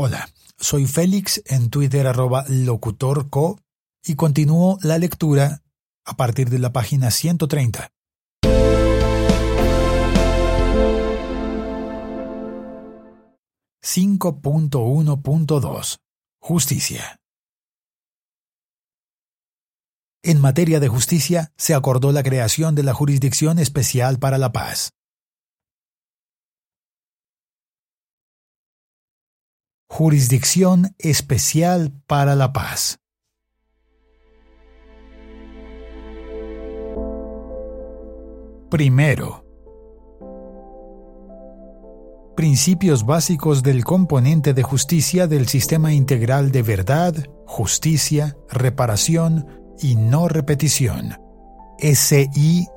Hola, soy Félix en Twitter arroba locutorco y continúo la lectura a partir de la página 130. .1.2 Justicia En materia de justicia, se acordó la creación de la Jurisdicción Especial para la Paz. Jurisdicción Especial para la Paz. Primero. Principios básicos del componente de justicia del sistema integral de verdad, justicia, reparación y no repetición. SIVJRNR.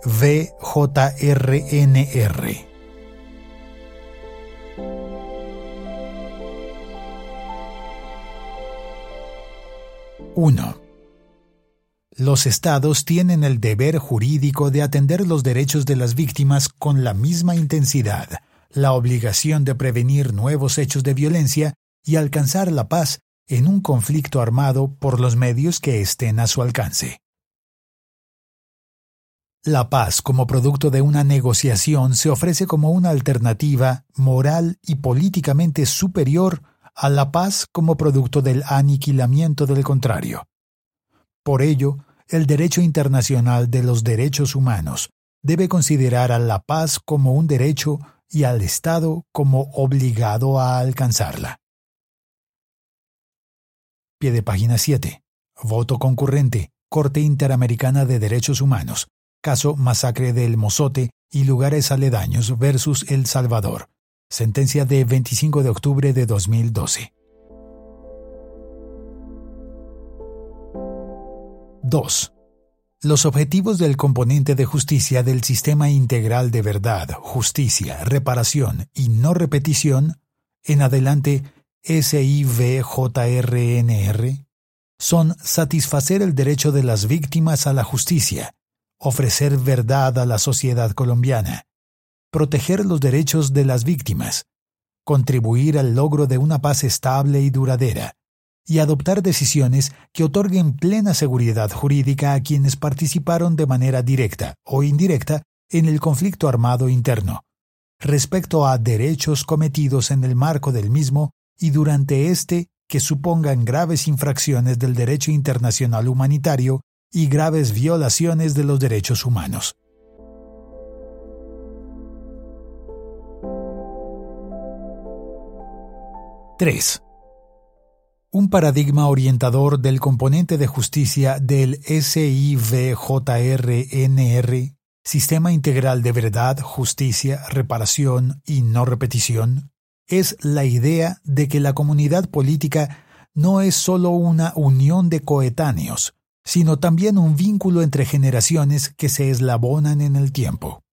1. Los estados tienen el deber jurídico de atender los derechos de las víctimas con la misma intensidad, la obligación de prevenir nuevos hechos de violencia y alcanzar la paz en un conflicto armado por los medios que estén a su alcance. La paz como producto de una negociación se ofrece como una alternativa moral y políticamente superior a la paz como producto del aniquilamiento del contrario. Por ello, el derecho internacional de los derechos humanos debe considerar a la paz como un derecho y al Estado como obligado a alcanzarla. Pie de página 7. Voto concurrente. Corte Interamericana de Derechos Humanos. Caso Masacre del Mozote y lugares aledaños versus El Salvador. Sentencia de 25 de octubre de 2012. 2. Los objetivos del componente de justicia del sistema integral de verdad, justicia, reparación y no repetición, en adelante SIVJRNR, son satisfacer el derecho de las víctimas a la justicia, ofrecer verdad a la sociedad colombiana, proteger los derechos de las víctimas, contribuir al logro de una paz estable y duradera, y adoptar decisiones que otorguen plena seguridad jurídica a quienes participaron de manera directa o indirecta en el conflicto armado interno, respecto a derechos cometidos en el marco del mismo y durante éste que supongan graves infracciones del derecho internacional humanitario y graves violaciones de los derechos humanos. 3. Un paradigma orientador del componente de justicia del SIVJRNR, Sistema Integral de Verdad, Justicia, Reparación y No Repetición, es la idea de que la comunidad política no es sólo una unión de coetáneos, sino también un vínculo entre generaciones que se eslabonan en el tiempo.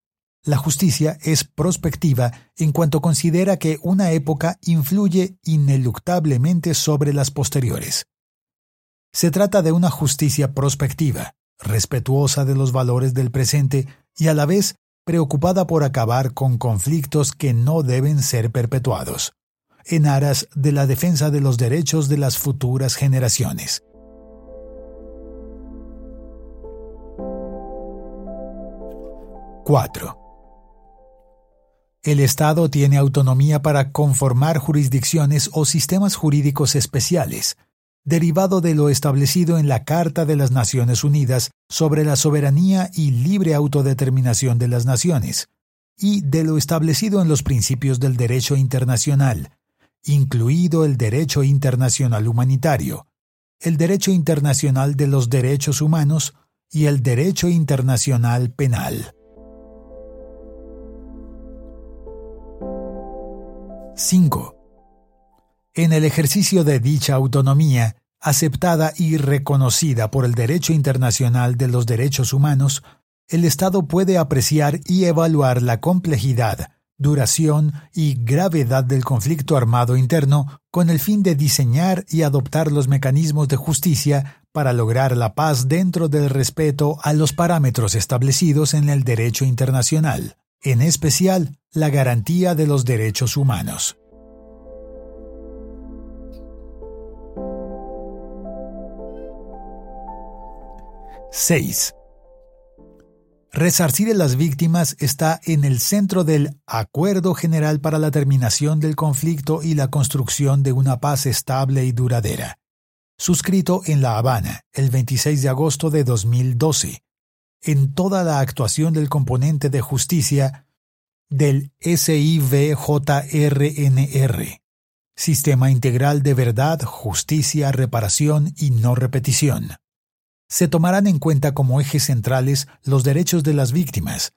La justicia es prospectiva en cuanto considera que una época influye ineluctablemente sobre las posteriores. Se trata de una justicia prospectiva, respetuosa de los valores del presente y a la vez preocupada por acabar con conflictos que no deben ser perpetuados, en aras de la defensa de los derechos de las futuras generaciones. 4. El Estado tiene autonomía para conformar jurisdicciones o sistemas jurídicos especiales, derivado de lo establecido en la Carta de las Naciones Unidas sobre la soberanía y libre autodeterminación de las naciones, y de lo establecido en los principios del derecho internacional, incluido el derecho internacional humanitario, el derecho internacional de los derechos humanos y el derecho internacional penal. 5. En el ejercicio de dicha autonomía, aceptada y reconocida por el derecho internacional de los derechos humanos, el Estado puede apreciar y evaluar la complejidad, duración y gravedad del conflicto armado interno con el fin de diseñar y adoptar los mecanismos de justicia para lograr la paz dentro del respeto a los parámetros establecidos en el derecho internacional en especial la garantía de los derechos humanos. ¡6. Resarcir a las víctimas está en el centro del Acuerdo General para la Terminación del Conflicto y la Construcción de una Paz Estable y Duradera, suscrito en La Habana el 26 de agosto de 2012, en toda la actuación del componente de justicia del SIVJRNR, Sistema Integral de Verdad, Justicia, Reparación y No Repetición se tomarán en cuenta como ejes centrales los derechos de las víctimas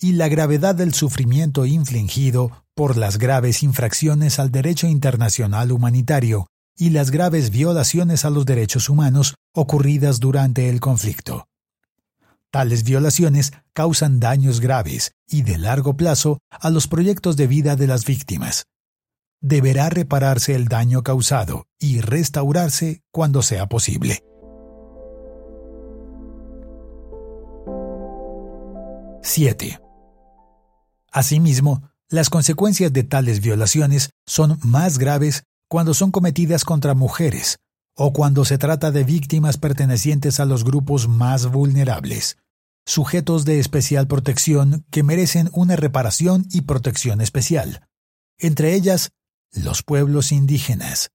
y la gravedad del sufrimiento infligido por las graves infracciones al derecho internacional humanitario y las graves violaciones a los derechos humanos ocurridas durante el conflicto. Tales violaciones causan daños graves y de largo plazo a los proyectos de vida de las víctimas. Deberá repararse el daño causado y restaurarse cuando sea posible. 7. Asimismo, las consecuencias de tales violaciones son más graves cuando son cometidas contra mujeres o cuando se trata de víctimas pertenecientes a los grupos más vulnerables, sujetos de especial protección que merecen una reparación y protección especial, entre ellas los pueblos indígenas,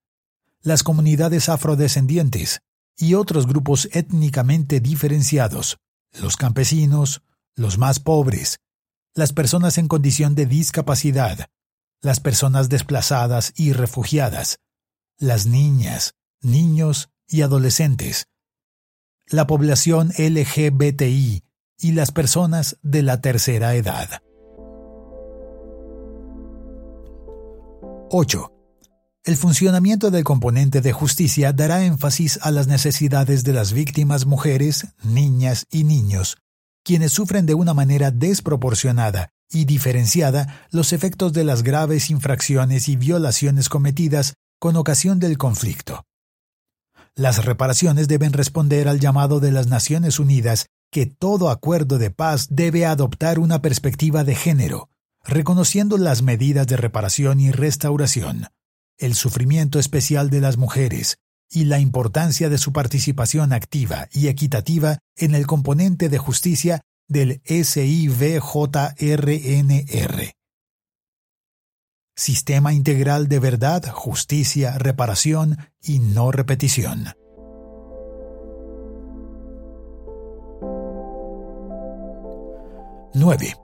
las comunidades afrodescendientes y otros grupos étnicamente diferenciados, los campesinos, los más pobres, las personas en condición de discapacidad, las personas desplazadas y refugiadas, las niñas, niños y adolescentes, la población LGBTI y las personas de la tercera edad. 8. El funcionamiento del componente de justicia dará énfasis a las necesidades de las víctimas mujeres, niñas y niños quienes sufren de una manera desproporcionada y diferenciada los efectos de las graves infracciones y violaciones cometidas con ocasión del conflicto. Las reparaciones deben responder al llamado de las Naciones Unidas que todo acuerdo de paz debe adoptar una perspectiva de género, reconociendo las medidas de reparación y restauración, el sufrimiento especial de las mujeres, y la importancia de su participación activa y equitativa en el componente de justicia del SIVJRNR. Sistema Integral de Verdad, Justicia, Reparación y No Repetición. ¡9!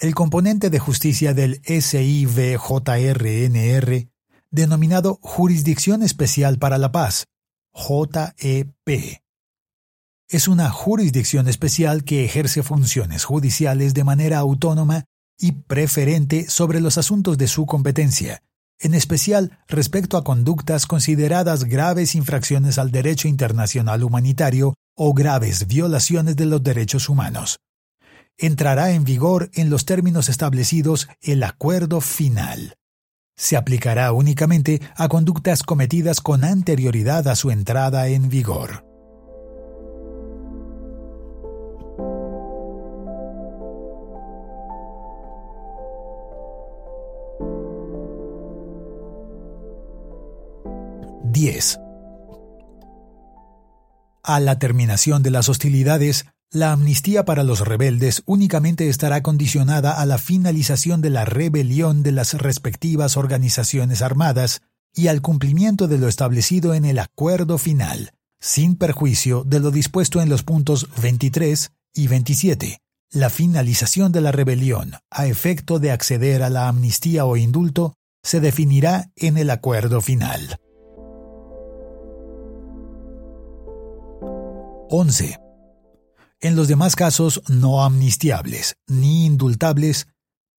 El componente de justicia del SIVJRNR denominado Jurisdicción Especial para la Paz, JEP. Es una jurisdicción especial que ejerce funciones judiciales de manera autónoma y preferente sobre los asuntos de su competencia, en especial respecto a conductas consideradas graves infracciones al derecho internacional humanitario o graves violaciones de los derechos humanos. Entrará en vigor en los términos establecidos el acuerdo final se aplicará únicamente a conductas cometidas con anterioridad a su entrada en vigor. Diez. A la terminación de las hostilidades, la amnistía para los rebeldes únicamente estará condicionada a la finalización de la rebelión de las respectivas organizaciones armadas y al cumplimiento de lo establecido en el acuerdo final, sin perjuicio de lo dispuesto en los puntos 23 y 27. La finalización de la rebelión, a efecto de acceder a la amnistía o indulto, se definirá en el acuerdo final. 11 en los demás casos no amnistiables ni indultables,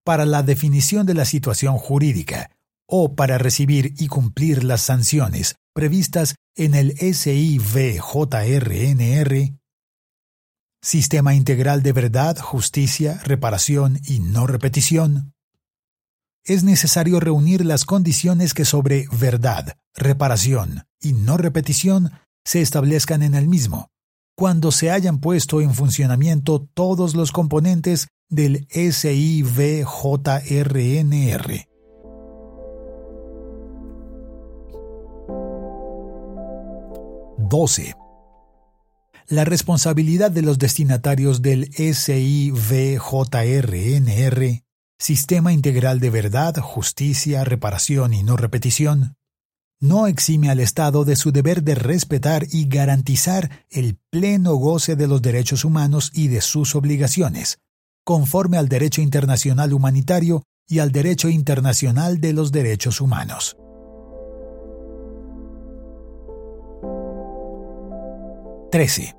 para la definición de la situación jurídica o para recibir y cumplir las sanciones previstas en el SIVJRNR, Sistema Integral de Verdad, Justicia, Reparación y No Repetición, es necesario reunir las condiciones que sobre verdad, reparación y no repetición se establezcan en el mismo, cuando se hayan puesto en funcionamiento todos los componentes del SIVJRNR. ¡12! La responsabilidad de los destinatarios del SIVJRNR, Sistema Integral de Verdad, Justicia, Reparación y No Repetición, no exime al Estado de su deber de respetar y garantizar el pleno goce de los derechos humanos y de sus obligaciones, conforme al derecho internacional humanitario y al derecho internacional de los derechos humanos. Trece.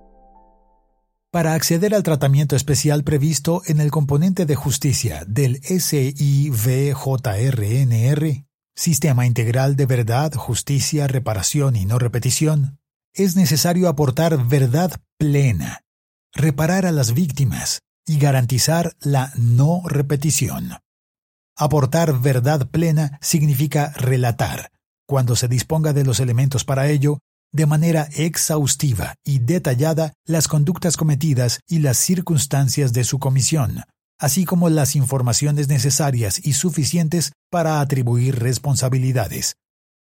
Para acceder al tratamiento especial previsto en el componente de justicia del SIVJRNR, Sistema Integral de Verdad, Justicia, Reparación y No Repetición, es necesario aportar verdad plena, reparar a las víctimas y garantizar la no repetición. Aportar verdad plena significa relatar, cuando se disponga de los elementos para ello, de manera exhaustiva y detallada las conductas cometidas y las circunstancias de su comisión, así como las informaciones necesarias y suficientes para atribuir responsabilidades,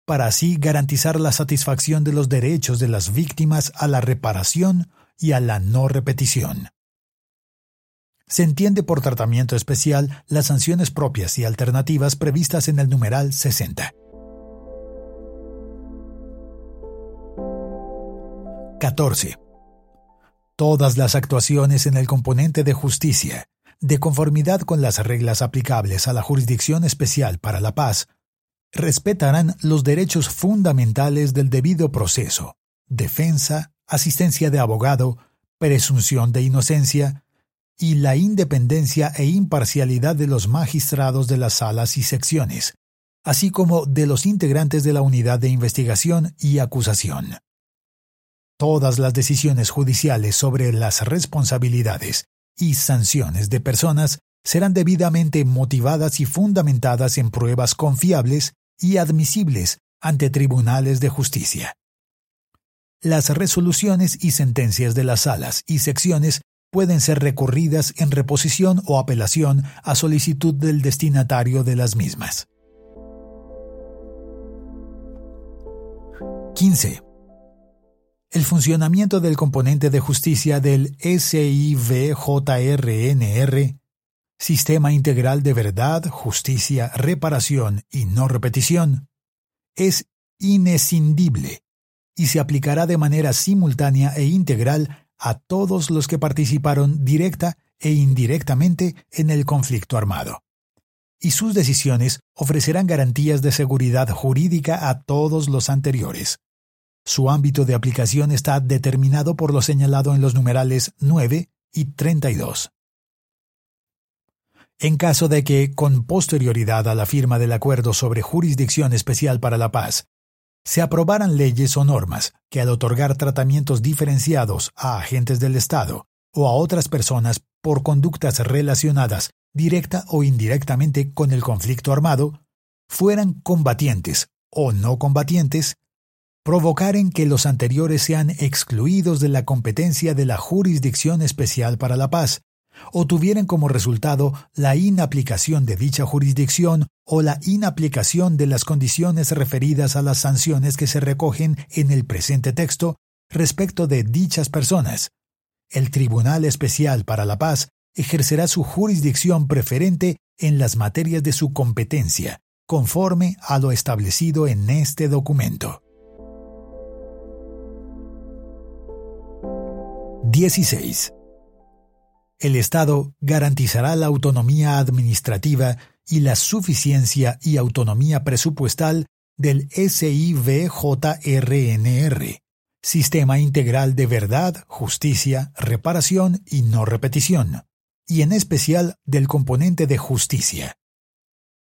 para así garantizar la satisfacción de los derechos de las víctimas a la reparación y a la no repetición. Se entiende por tratamiento especial las sanciones propias y alternativas previstas en el numeral 60. 14. Todas las actuaciones en el componente de justicia, de conformidad con las reglas aplicables a la Jurisdicción Especial para la Paz, respetarán los derechos fundamentales del debido proceso, defensa, asistencia de abogado, presunción de inocencia y la independencia e imparcialidad de los magistrados de las salas y secciones, así como de los integrantes de la unidad de investigación y acusación. Todas las decisiones judiciales sobre las responsabilidades y sanciones de personas serán debidamente motivadas y fundamentadas en pruebas confiables y admisibles ante tribunales de justicia. Las resoluciones y sentencias de las salas y secciones pueden ser recurridas en reposición o apelación a solicitud del destinatario de las mismas. 15. El funcionamiento del componente de justicia del SIVJRNR, Sistema Integral de Verdad, Justicia, Reparación y No Repetición, es inescindible y se aplicará de manera simultánea e integral a todos los que participaron directa e indirectamente en el conflicto armado. Y sus decisiones ofrecerán garantías de seguridad jurídica a todos los anteriores. Su ámbito de aplicación está determinado por lo señalado en los numerales 9 y 32. En caso de que, con posterioridad a la firma del acuerdo sobre jurisdicción especial para la paz, se aprobaran leyes o normas que al otorgar tratamientos diferenciados a agentes del Estado o a otras personas por conductas relacionadas directa o indirectamente con el conflicto armado, fueran combatientes o no combatientes, provocaren que los anteriores sean excluidos de la competencia de la Jurisdicción Especial para la Paz, o tuvieran como resultado la inaplicación de dicha jurisdicción o la inaplicación de las condiciones referidas a las sanciones que se recogen en el presente texto respecto de dichas personas. El Tribunal Especial para la Paz ejercerá su jurisdicción preferente en las materias de su competencia, conforme a lo establecido en este documento. 16. El Estado garantizará la autonomía administrativa y la suficiencia y autonomía presupuestal del SIVJRNR, Sistema Integral de Verdad, Justicia, Reparación y No Repetición, y en especial del componente de justicia.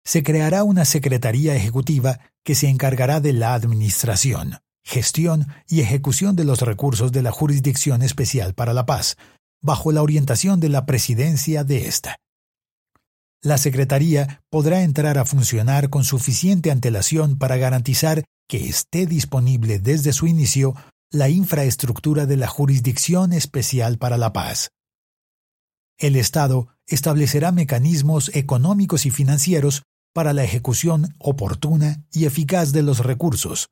Se creará una Secretaría Ejecutiva que se encargará de la administración, gestión y ejecución de los recursos de la Jurisdicción Especial para la Paz, bajo la orientación de la presidencia de esta. La Secretaría podrá entrar a funcionar con suficiente antelación para garantizar que esté disponible desde su inicio la infraestructura de la Jurisdicción Especial para la Paz. El Estado establecerá mecanismos económicos y financieros para la ejecución oportuna y eficaz de los recursos,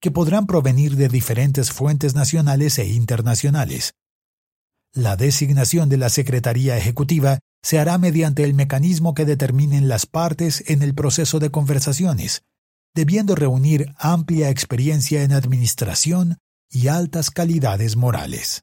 que podrán provenir de diferentes fuentes nacionales e internacionales, La designación de la Secretaría Ejecutiva se hará mediante el mecanismo que determinen las partes en el proceso de conversaciones, debiendo reunir amplia experiencia en administración y altas calidades morales.